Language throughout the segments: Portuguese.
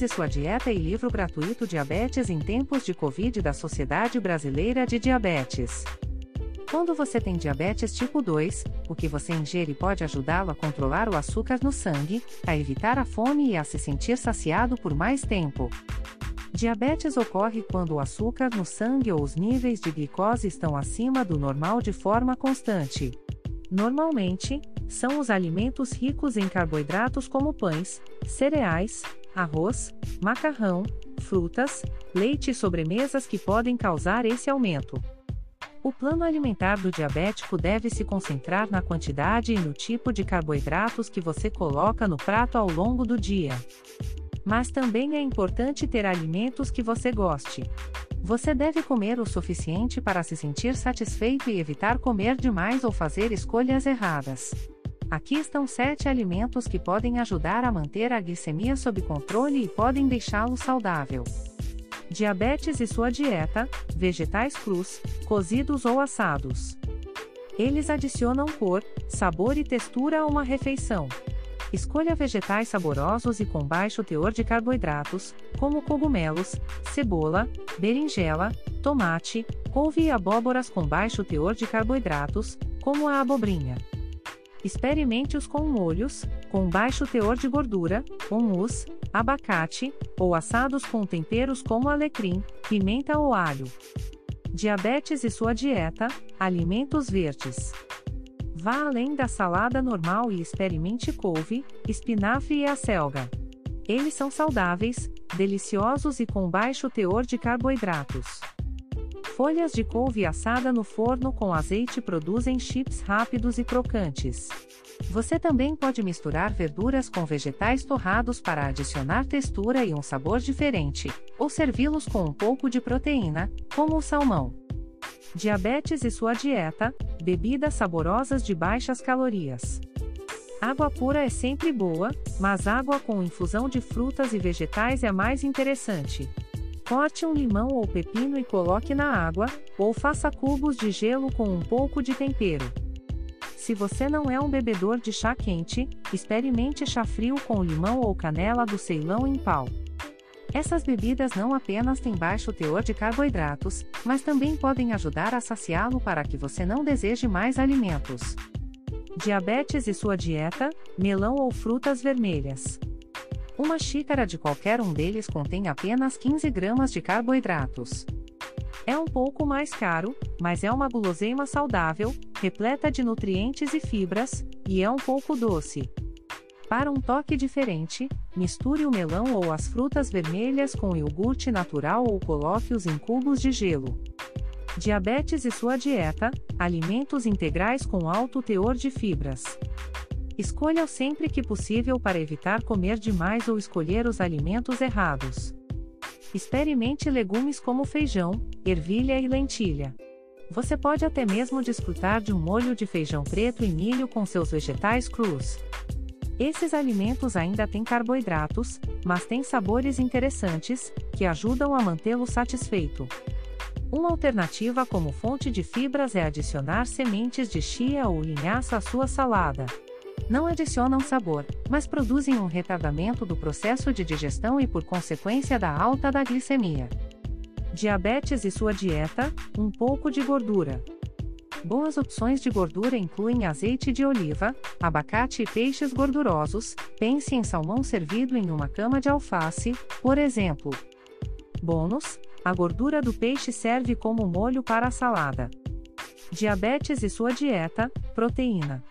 Diabetes e sua dieta e livro gratuito Diabetes em tempos de Covid da Sociedade Brasileira de Diabetes. Quando você tem diabetes tipo 2, o que você ingere pode ajudá-lo a controlar o açúcar no sangue, a evitar a fome e a se sentir saciado por mais tempo. Diabetes ocorre quando o açúcar no sangue ou os níveis de glicose estão acima do normal de forma constante. Normalmente, são os alimentos ricos em carboidratos como pães, cereais, arroz, macarrão, frutas, leite e sobremesas que podem causar esse aumento. O plano alimentar do diabético deve se concentrar na quantidade e no tipo de carboidratos que você coloca no prato ao longo do dia. Mas também é importante ter alimentos que você goste. Você deve comer o suficiente para se sentir satisfeito e evitar comer demais ou fazer escolhas erradas. Aqui estão 7 alimentos que podem ajudar a manter a glicemia sob controle e podem deixá-lo saudável. Diabetes e sua dieta: vegetais crus, cozidos ou assados. Eles adicionam cor, sabor e textura a uma refeição. Escolha vegetais saborosos e com baixo teor de carboidratos, como cogumelos, cebola, berinjela, tomate, couve e abóboras com baixo teor de carboidratos, como a abobrinha. Experimente-os com molhos, com baixo teor de gordura, hummus, abacate, ou assados com temperos como alecrim, pimenta ou alho. Diabetes e sua dieta: alimentos verdes. Vá além da salada normal e experimente couve, espinafre e acelga. Eles são saudáveis, deliciosos e com baixo teor de carboidratos. Folhas de couve assada no forno com azeite produzem chips rápidos e crocantes. Você também pode misturar verduras com vegetais torrados para adicionar textura e um sabor diferente, ou servi-los com um pouco de proteína, como o salmão. Diabetes e sua dieta: bebidas saborosas de baixas calorias. Água pura é sempre boa, mas água com infusão de frutas e vegetais é mais interessante. Corte um limão ou pepino e coloque na água, ou faça cubos de gelo com um pouco de tempero. Se você não é um bebedor de chá quente, experimente chá frio com limão ou canela do Ceilão em pau. Essas bebidas não apenas têm baixo teor de carboidratos, mas também podem ajudar a saciá-lo para que você não deseje mais alimentos. Diabetes e sua dieta: melão ou frutas vermelhas. Uma xícara de qualquer um deles contém apenas 15 gramas de carboidratos. É um pouco mais caro, mas é uma guloseima saudável, repleta de nutrientes e fibras, e é um pouco doce. Para um toque diferente, misture o melão ou as frutas vermelhas com iogurte natural ou coloque-os em cubos de gelo. Diabetes e sua dieta: alimentos integrais com alto teor de fibras. Escolha-o sempre que possível para evitar comer demais ou escolher os alimentos errados. Experimente legumes como feijão, ervilha e lentilha. Você pode até mesmo desfrutar de um molho de feijão preto e milho com seus vegetais crus. Esses alimentos ainda têm carboidratos, mas têm sabores interessantes, que ajudam a mantê-lo satisfeito. Uma alternativa como fonte de fibras é adicionar sementes de chia ou linhaça à sua salada não adicionam sabor, mas produzem um retardamento do processo de digestão e por consequência da alta da glicemia. Diabetes e sua dieta: um pouco de gordura. Boas opções de gordura incluem azeite de oliva, abacate e peixes gordurosos. Pense em salmão servido em uma cama de alface, por exemplo. Bônus: a gordura do peixe serve como molho para a salada. Diabetes e sua dieta: proteína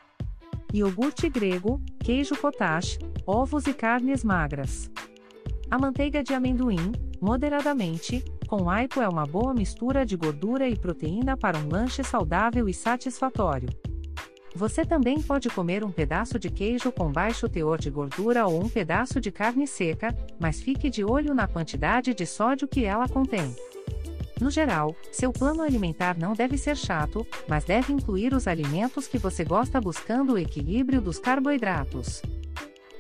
iogurte grego, queijo cottage, ovos e carnes magras. A manteiga de amendoim, moderadamente, com aipo é uma boa mistura de gordura e proteína para um lanche saudável e satisfatório. Você também pode comer um pedaço de queijo com baixo teor de gordura ou um pedaço de carne seca, mas fique de olho na quantidade de sódio que ela contém. No geral, seu plano alimentar não deve ser chato, mas deve incluir os alimentos que você gosta buscando o equilíbrio dos carboidratos.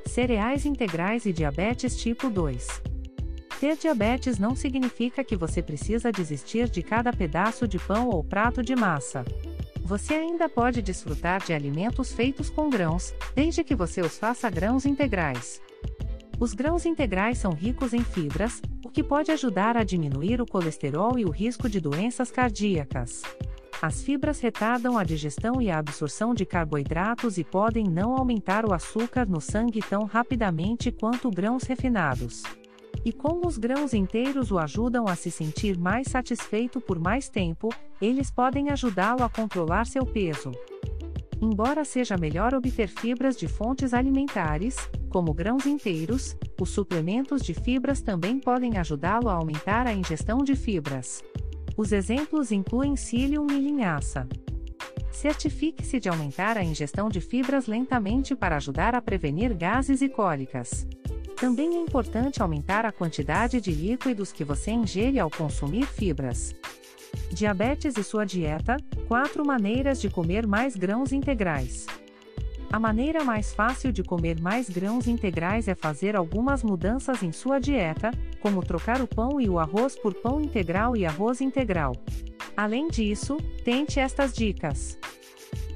Cereais integrais e diabetes tipo 2. Ter diabetes não significa que você precisa desistir de cada pedaço de pão ou prato de massa. Você ainda pode desfrutar de alimentos feitos com grãos, desde que você os faça grãos integrais. Os grãos integrais são ricos em fibras, o que pode ajudar a diminuir o colesterol e o risco de doenças cardíacas. As fibras retardam a digestão e a absorção de carboidratos e podem não aumentar o açúcar no sangue tão rapidamente quanto grãos refinados. E como os grãos inteiros o ajudam a se sentir mais satisfeito por mais tempo, eles podem ajudá-lo a controlar seu peso. Embora seja melhor obter fibras de fontes alimentares, como grãos inteiros, os suplementos de fibras também podem ajudá-lo a aumentar a ingestão de fibras. Os exemplos incluem psyllium e linhaça. Certifique-se de aumentar a ingestão de fibras lentamente para ajudar a prevenir gases e cólicas. Também é importante aumentar a quantidade de líquidos que você ingere ao consumir fibras. Diabetes e sua dieta: 4 maneiras de comer mais grãos integrais. A maneira mais fácil de comer mais grãos integrais é fazer algumas mudanças em sua dieta, como trocar o pão e o arroz por pão integral e arroz integral. Além disso, tente estas dicas.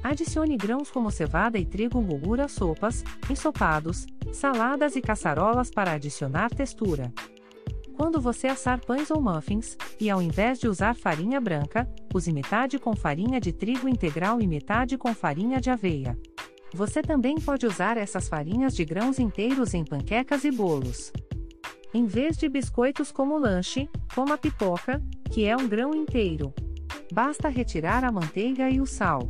Adicione grãos como cevada e trigo bulgur a sopas, ensopados, saladas e caçarolas para adicionar textura. Quando você assar pães ou muffins, e ao invés de usar farinha branca, use metade com farinha de trigo integral e metade com farinha de aveia. Você também pode usar essas farinhas de grãos inteiros em panquecas e bolos. Em vez de biscoitos como lanche, coma pipoca, que é um grão inteiro. Basta retirar a manteiga e o sal.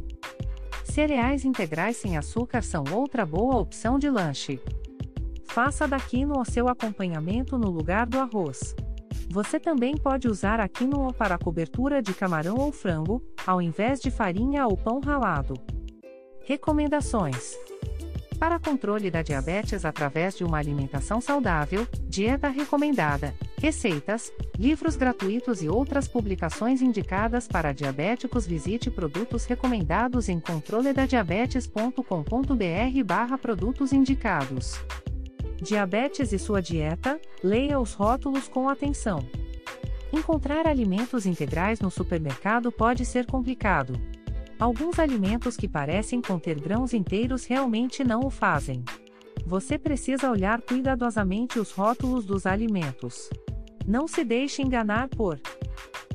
Cereais integrais sem açúcar são outra boa opção de lanche. Faça da quinoa seu acompanhamento no lugar do arroz. Você também pode usar a quinoa para cobertura de camarão ou frango, ao invés de farinha ou pão ralado. Recomendações: Para controle da diabetes através de uma alimentação saudável, dieta recomendada, receitas, livros gratuitos e outras publicações indicadas para diabéticos, visite produtos recomendados em controledadiabetes.com.br/produtos indicados. Diabetes e sua dieta, leia os rótulos com atenção. Encontrar alimentos integrais no supermercado pode ser complicado. Alguns alimentos que parecem conter grãos inteiros realmente não o fazem. Você precisa olhar cuidadosamente os rótulos dos alimentos. Não se deixe enganar por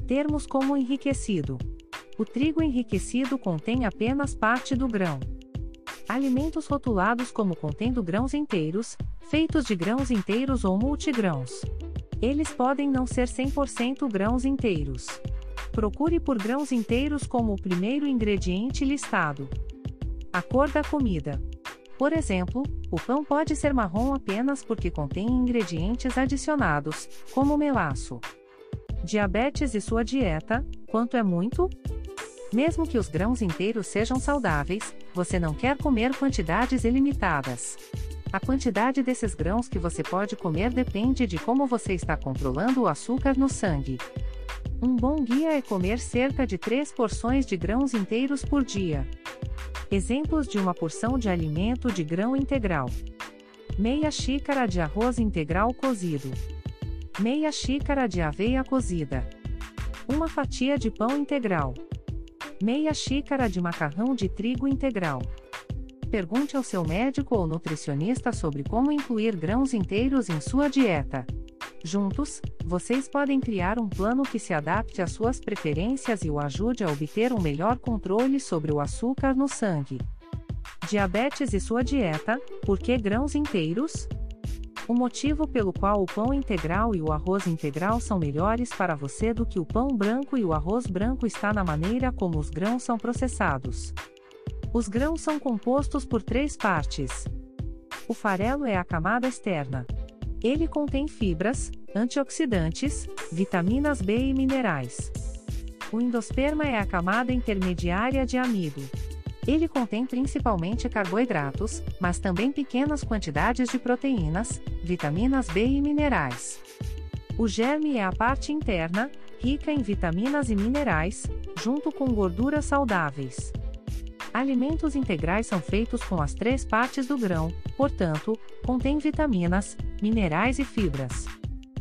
termos como enriquecido. O trigo enriquecido contém apenas parte do grão. Alimentos rotulados como contendo grãos inteiros, feitos de grãos inteiros ou multigrãos. Eles podem não ser 100% grãos inteiros. Procure por grãos inteiros como o primeiro ingrediente listado. A cor da comida. Por exemplo, o pão pode ser marrom apenas porque contém ingredientes adicionados, como melaço. Diabetes e sua dieta: quanto é muito? Mesmo que os grãos inteiros sejam saudáveis, você não quer comer quantidades ilimitadas. A quantidade desses grãos que você pode comer depende de como você está controlando o açúcar no sangue. Um bom guia é comer cerca de 3 porções de grãos inteiros por dia. Exemplos de uma porção de alimento de grão integral: meia xícara de arroz integral cozido, meia xícara de aveia cozida, uma fatia de pão integral, meia xícara de macarrão de trigo integral. Pergunte ao seu médico ou nutricionista sobre como incluir grãos inteiros em sua dieta. Juntos, vocês podem criar um plano que se adapte às suas preferências e o ajude a obter um melhor controle sobre o açúcar no sangue. Diabetes e sua dieta: por que grãos inteiros? O motivo pelo qual o pão integral e o arroz integral são melhores para você do que o pão branco e o arroz branco está na maneira como os grãos são processados. Os grãos são compostos por três partes. O farelo é a camada externa. Ele contém fibras, antioxidantes, vitaminas B e minerais. O endosperma é a camada intermediária de amido. Ele contém principalmente carboidratos, mas também pequenas quantidades de proteínas, vitaminas B e minerais. O germe é a parte interna, rica em vitaminas e minerais, junto com gorduras saudáveis. Alimentos integrais são feitos com as três partes do grão, portanto, contêm vitaminas, minerais e fibras.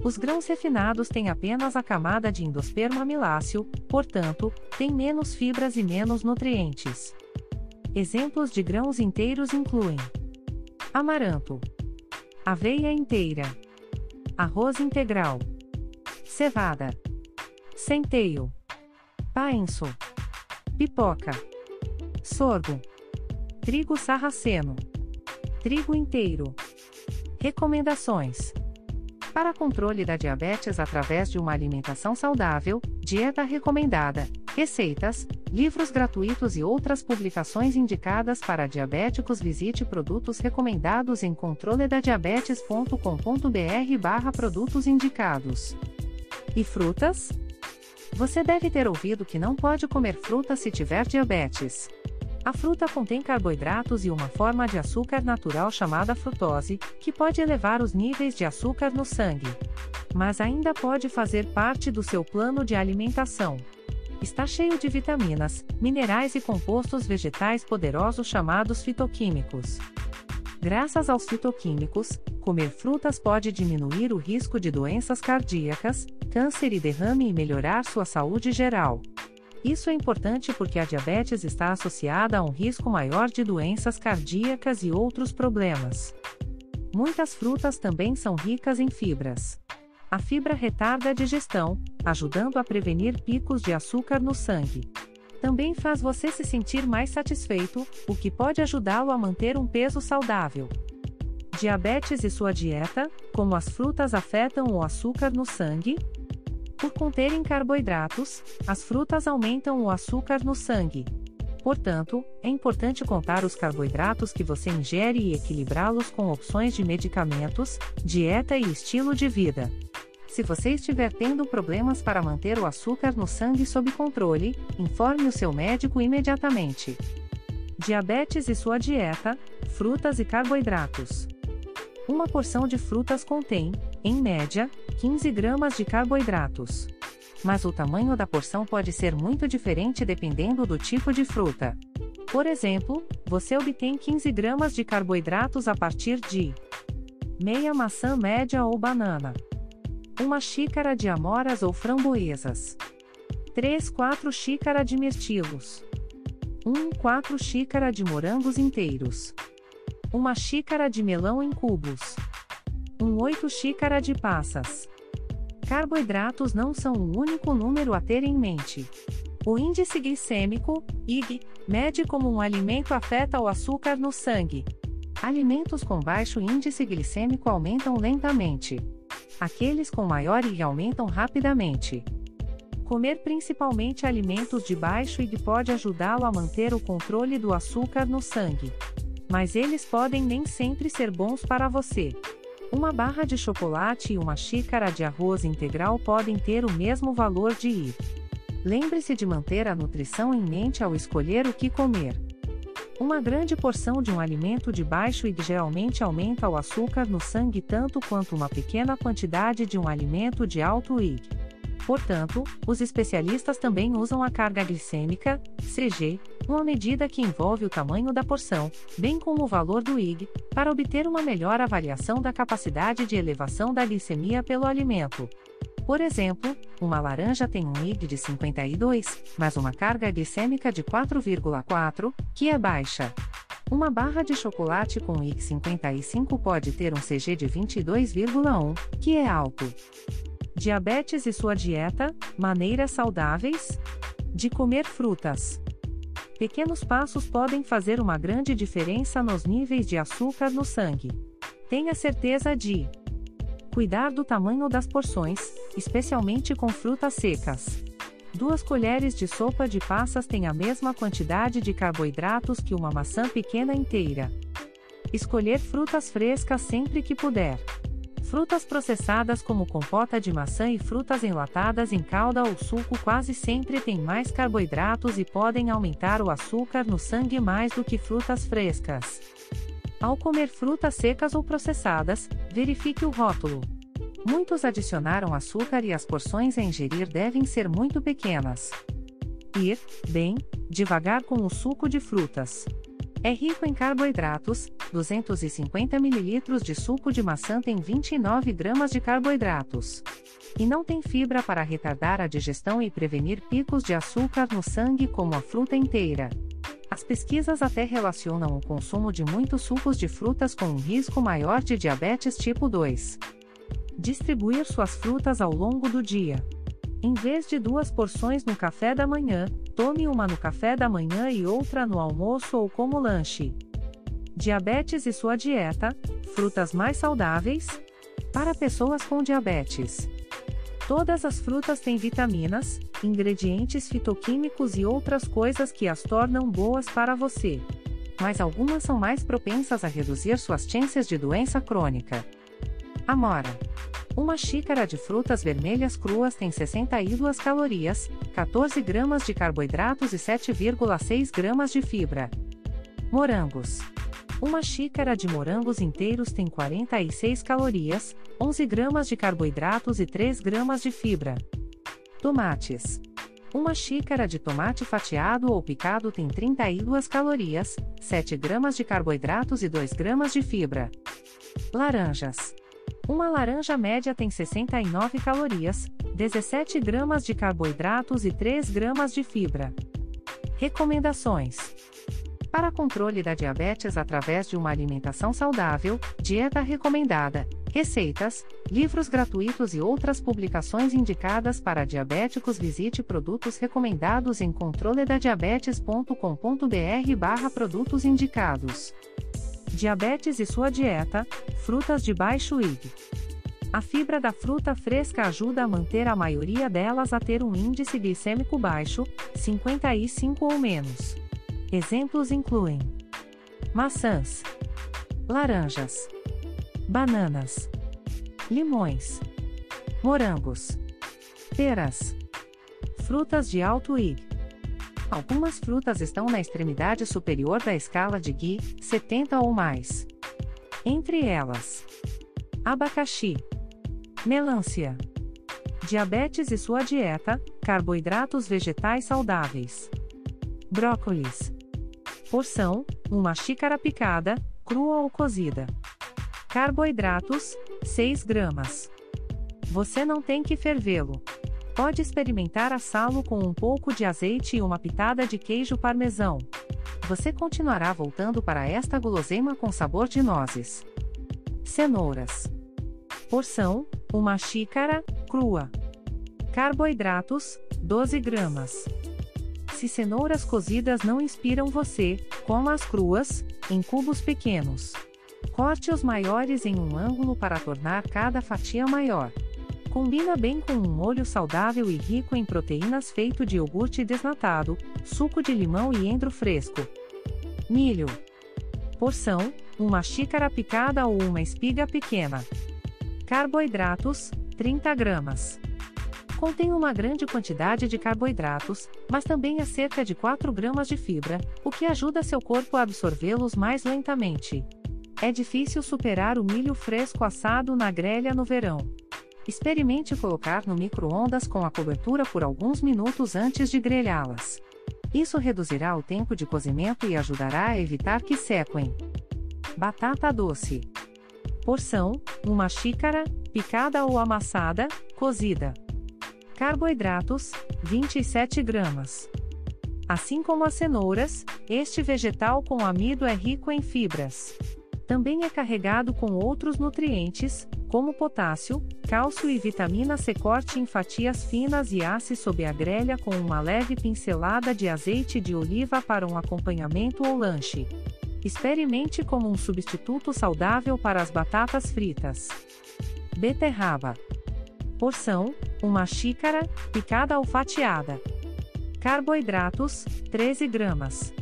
Os grãos refinados têm apenas a camada de endosperma amiláceo, portanto, têm menos fibras e menos nutrientes. Exemplos de grãos inteiros incluem amaranto, aveia inteira, arroz integral, cevada, centeio, paenço, pipoca, sorgo, trigo sarraceno, trigo inteiro. Recomendações: Para controle da diabetes através de uma alimentação saudável, dieta recomendada, receitas, livros gratuitos e outras publicações indicadas para diabéticos, visite produtos recomendados em controledadiabetes.com.br/barra produtos indicados. E frutas? Você deve ter ouvido que não pode comer fruta se tiver diabetes. A fruta contém carboidratos e uma forma de açúcar natural chamada frutose, que pode elevar os níveis de açúcar no sangue. Mas ainda pode fazer parte do seu plano de alimentação. Está cheio de vitaminas, minerais e compostos vegetais poderosos chamados fitoquímicos. Graças aos fitoquímicos, comer frutas pode diminuir o risco de doenças cardíacas, câncer e derrame e melhorar sua saúde geral. Isso é importante porque a diabetes está associada a um risco maior de doenças cardíacas e outros problemas. Muitas frutas também são ricas em fibras. A fibra retarda a digestão, ajudando a prevenir picos de açúcar no sangue. Também faz você se sentir mais satisfeito, o que pode ajudá-lo a manter um peso saudável. Diabetes e sua dieta, como as frutas afetam o açúcar no sangue, por conterem carboidratos, as frutas aumentam o açúcar no sangue. Portanto, é importante contar os carboidratos que você ingere e equilibrá-los com opções de medicamentos, dieta e estilo de vida. Se você estiver tendo problemas para manter o açúcar no sangue sob controle, informe o seu médico imediatamente. Diabetes e sua dieta, frutas e carboidratos. Uma porção de frutas contém, em média, 15 gramas de carboidratos. Mas o tamanho da porção pode ser muito diferente dependendo do tipo de fruta. Por exemplo, você obtém 15 gramas de carboidratos a partir de meia maçã média ou banana, uma xícara de amoras ou framboesas, 3 4 xícara de mirtilos, 1 4 xícara de morangos inteiros. Uma xícara de melão em cubos. 1 8 xícara de passas. Carboidratos não são o único número a ter em mente. O índice glicêmico, IG, mede como um alimento afeta o açúcar no sangue. Alimentos com baixo índice glicêmico aumentam lentamente. Aqueles com maior IG aumentam rapidamente. Comer principalmente alimentos de baixo IG pode ajudá-lo a manter o controle do açúcar no sangue mas eles podem nem sempre ser bons para você. Uma barra de chocolate e uma xícara de arroz integral podem ter o mesmo valor de ir. Lembre-se de manter a nutrição em mente ao escolher o que comer. Uma grande porção de um alimento de baixo IG geralmente aumenta o açúcar no sangue tanto quanto uma pequena quantidade de um alimento de alto IG. Portanto, os especialistas também usam a carga glicêmica, CG, uma medida que envolve o tamanho da porção, bem como o valor do IG, para obter uma melhor avaliação da capacidade de elevação da glicemia pelo alimento. Por exemplo, uma laranja tem um IG de 52, mas uma carga glicêmica de 4,4, que é baixa. Uma barra de chocolate com IG 55 pode ter um CG de 22,1, que é alto. Diabetes e sua dieta, maneiras saudáveis de comer frutas. Pequenos passos podem fazer uma grande diferença nos níveis de açúcar no sangue. Tenha certeza de cuidar do tamanho das porções, especialmente com frutas secas. Duas colheres de sopa de passas têm a mesma quantidade de carboidratos que uma maçã pequena inteira. Escolher frutas frescas sempre que puder. Frutas processadas como compota de maçã e frutas enlatadas em calda ou suco quase sempre têm mais carboidratos e podem aumentar o açúcar no sangue mais do que frutas frescas. Ao comer frutas secas ou processadas, verifique o rótulo. Muitos adicionaram açúcar e as porções a ingerir devem ser muito pequenas. Ir, bem, devagar com o suco de frutas. É rico em carboidratos, 250 ml de suco de maçã tem 29 gramas de carboidratos. E não tem fibra para retardar a digestão e prevenir picos de açúcar no sangue como a fruta inteira. As pesquisas até relacionam o consumo de muitos sucos de frutas com um risco maior de diabetes tipo 2. Distribuir suas frutas ao longo do dia. Em vez de duas porções no café da manhã, tome uma no café da manhã e outra no almoço ou como lanche. Diabetes e sua dieta: frutas mais saudáveis? Para pessoas com diabetes. Todas as frutas têm vitaminas, ingredientes fitoquímicos e outras coisas que as tornam boas para você. Mas algumas são mais propensas a reduzir suas chances de doença crônica. Amora. Uma xícara de frutas vermelhas cruas tem 62 calorias, 14 gramas de carboidratos e 7,6 gramas de fibra. Morangos. Uma xícara de morangos inteiros tem 46 calorias, 11 gramas de carboidratos e 3 gramas de fibra. Tomates. Uma xícara de tomate fatiado ou picado tem 32 calorias, 7 gramas de carboidratos e 2 gramas de fibra. Laranjas. Uma laranja média tem 69 calorias, 17 gramas de carboidratos e 3 gramas de fibra. Recomendações: Para controle da diabetes através de uma alimentação saudável, dieta recomendada, receitas, livros gratuitos e outras publicações indicadas para diabéticos, visite produtos recomendados em controledadiabetes.com.br/barra produtos indicados. Diabetes e sua dieta: frutas de baixo IG. A fibra da fruta fresca ajuda a manter a maioria delas a ter um índice glicêmico baixo, 55 ou menos. Exemplos incluem maçãs, laranjas, bananas, limões, morangos, peras, frutas de alto IG. Algumas frutas estão na extremidade superior da escala de Gui, 70 ou mais. Entre elas, abacaxi, Melancia. Diabetes e sua dieta: carboidratos vegetais saudáveis. Brócolis. Porção: uma xícara picada, crua ou cozida. Carboidratos: 6 gramas. Você não tem que fervê-lo. Pode experimentar assá-lo com um pouco de azeite e uma pitada de queijo parmesão. Você continuará voltando para esta guloseima com sabor de nozes. Cenouras. Porção: uma xícara, crua. Carboidratos: 12 gramas. Se cenouras cozidas não inspiram você, coma-as cruas, em cubos pequenos. Corte os maiores em um ângulo para tornar cada fatia maior. Combina bem com um molho saudável e rico em proteínas feito de iogurte desnatado, suco de limão e endro fresco. Milho. Porção: uma xícara picada ou uma espiga pequena. Carboidratos, 30 gramas. Contém uma grande quantidade de carboidratos, mas também há cerca de 4 gramas de fibra, o que ajuda seu corpo a absorvê-los mais lentamente. É difícil superar o milho fresco assado na grelha no verão. Experimente colocar no micro-ondas com a cobertura por alguns minutos antes de grelhá-las. Isso reduzirá o tempo de cozimento e ajudará a evitar que sequem. Batata doce. Porção: uma xícara, picada ou amassada, cozida. Carboidratos: 27 gramas. Assim como as cenouras, este vegetal com amido é rico em fibras. Também é carregado com outros nutrientes, como potássio, cálcio e vitamina C. Corte em fatias finas e asse sob a grelha com uma leve pincelada de azeite de oliva para um acompanhamento ou lanche. Experimente como um substituto saudável para as batatas fritas. Beterraba. Porção: uma xícara, picada ou fatiada. Carboidratos: 13 gramas.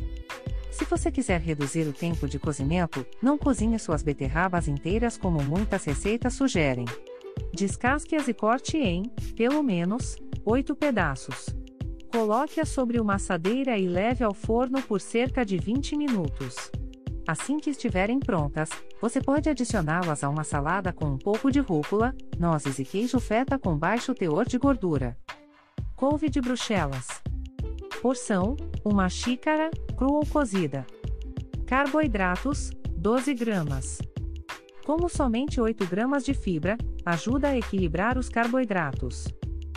Se você quiser reduzir o tempo de cozimento, não cozinhe suas beterrabas inteiras como muitas receitas sugerem. Descasque-as e corte em, pelo menos, 8 pedaços. Coloque-as sobre uma assadeira e leve ao forno por cerca de 20 minutos. Assim que estiverem prontas, você pode adicioná-las a uma salada com um pouco de rúcula, nozes e queijo feta com baixo teor de gordura. Couve de Bruxelas. Porção: uma xícara, crua ou cozida. Carboidratos: 12 gramas. Como somente 8 gramas de fibra, ajuda a equilibrar os carboidratos.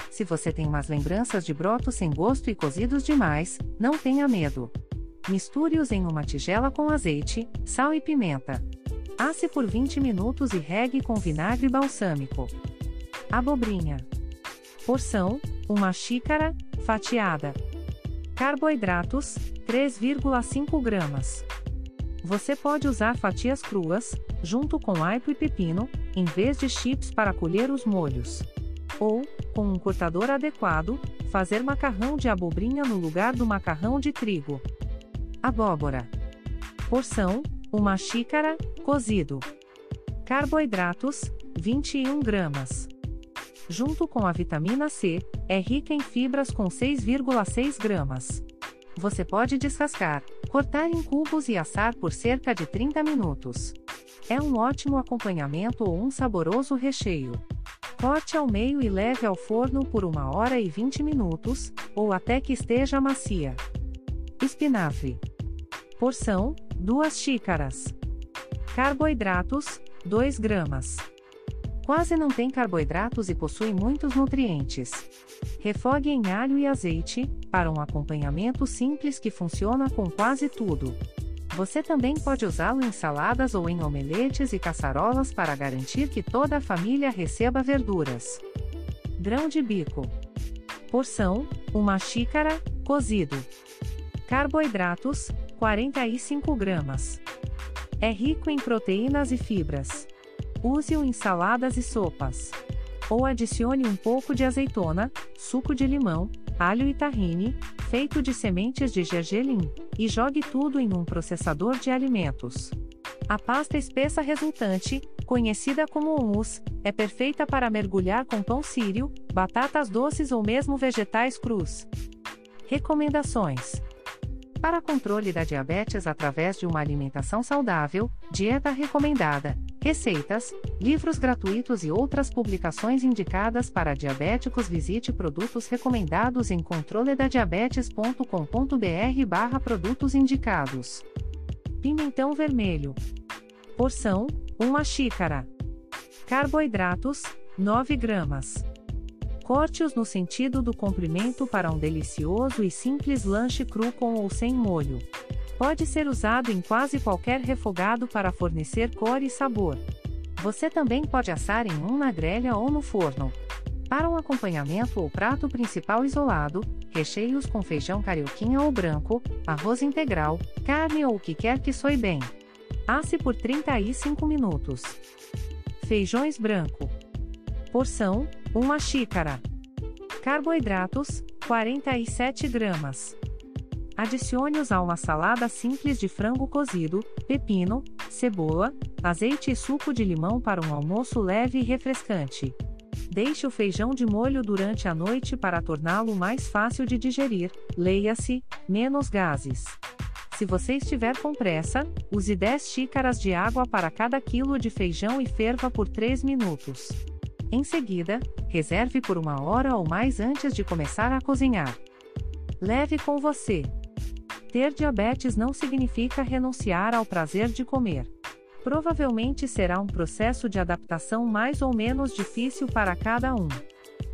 Se você tem umas lembranças de brotos sem gosto e cozidos demais, não tenha medo. Misture-os em uma tigela com azeite, sal e pimenta. Asse por 20 minutos e regue com vinagre balsâmico. Abobrinha. Porção: 1 xícara, fatiada. Carboidratos: 3,5 gramas. Você pode usar fatias cruas, junto com aipo e pepino, em vez de chips para colher os molhos. Ou, com um cortador adequado, fazer macarrão de abobrinha no lugar do macarrão de trigo. Abóbora. Porção: 1 xícara, cozido. Carboidratos: 21 gramas junto com a vitamina C, é rica em fibras com 6,6 gramas. Você pode descascar, cortar em cubos e assar por cerca de 30 minutos. É um ótimo acompanhamento ou um saboroso recheio. Corte ao meio e leve ao forno por 1 hora e 20 minutos, ou até que esteja macia. Espinafre. Porção: 2 xícaras. Carboidratos: 2 gramas. Quase não tem carboidratos e possui muitos nutrientes. Refogue em alho e azeite, para um acompanhamento simples que funciona com quase tudo. Você também pode usá-lo em saladas ou em omeletes e caçarolas para garantir que toda a família receba verduras. Grão de bico. Porção: 1 xícara, cozido. Carboidratos: 45 gramas. É rico em proteínas e fibras. Use-o em saladas e sopas. Ou adicione um pouco de azeitona, suco de limão, alho e tahine, feito de sementes de gergelim, e jogue tudo em um processador de alimentos. A pasta espessa resultante, conhecida como hummus, é perfeita para mergulhar com pão sírio, batatas doces ou mesmo vegetais crus. Recomendações: Para controle da diabetes através de uma alimentação saudável, dieta recomendada receitas, livros gratuitos e outras publicações indicadas para diabéticos. Visite produtos recomendados em controledadiabetes.com.br/barra produtos indicados. Pimentão vermelho. Porção: 1 xícara. Carboidratos: 9 gramas. Corte-os no sentido do comprimento para um delicioso e simples lanche cru com ou sem molho. Pode ser usado em quase qualquer refogado para fornecer cor e sabor. Você também pode assar em um na grelha ou no forno. Para um acompanhamento ou prato principal isolado, recheios com feijão carioquinha ou branco, arroz integral, carne ou o que quer que soe bem. Asse por 35 minutos. Feijões branco. Porção: 1 xícara. Carboidratos: 47 gramas. Adicione-os a uma salada simples de frango cozido, pepino, cebola, azeite e suco de limão para um almoço leve e refrescante. Deixe o feijão de molho durante a noite para torná-lo mais fácil de digerir, leia-se, menos gases. Se você estiver com pressa, use 10 xícaras de água para cada quilo de feijão e ferva por 3 minutos. Em seguida, reserve por uma hora ou mais antes de começar a cozinhar. Leve com você. Ter diabetes não significa renunciar ao prazer de comer. Provavelmente será um processo de adaptação mais ou menos difícil para cada um.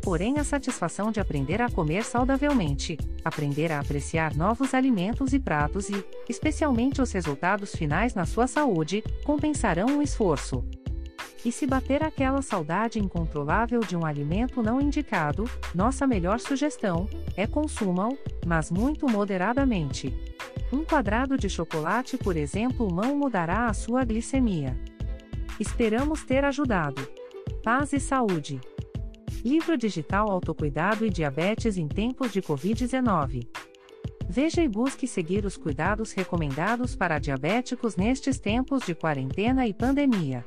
Porém, a satisfação de aprender a comer saudavelmente, aprender a apreciar novos alimentos e pratos e, especialmente os resultados finais na sua saúde, compensarão o esforço. E se bater aquela saudade incontrolável de um alimento não indicado, nossa melhor sugestão é consumam, mas muito moderadamente. Um quadrado de chocolate, por exemplo, não mudará a sua glicemia. Esperamos ter ajudado. Paz e saúde. Livro digital Autocuidado e Diabetes em Tempos de Covid-19. Veja e busque seguir os cuidados recomendados para diabéticos nestes tempos de quarentena e pandemia.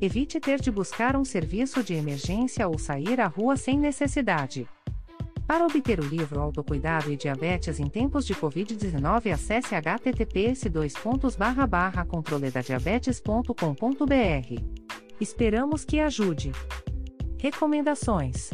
Evite ter de buscar um serviço de emergência ou sair à rua sem necessidade. Para obter o livro Autocuidado e Diabetes em Tempos de Covid-19, acesse https://controledadiabetes.com.br. Esperamos que ajude. Recomendações: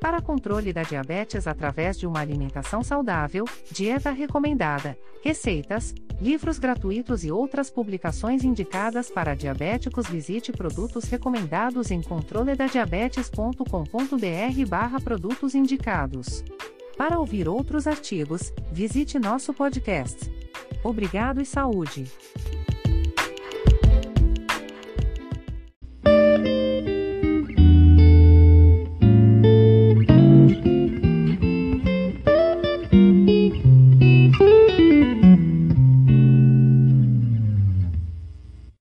Para controle da diabetes através de uma alimentação saudável, dieta recomendada, receitas, livros gratuitos e outras publicações indicadas para diabéticos. Visite produtos recomendados em controledadiabetes.com.br/barra produtos indicados. Para ouvir outros artigos, visite nosso podcast Obrigado e saúde.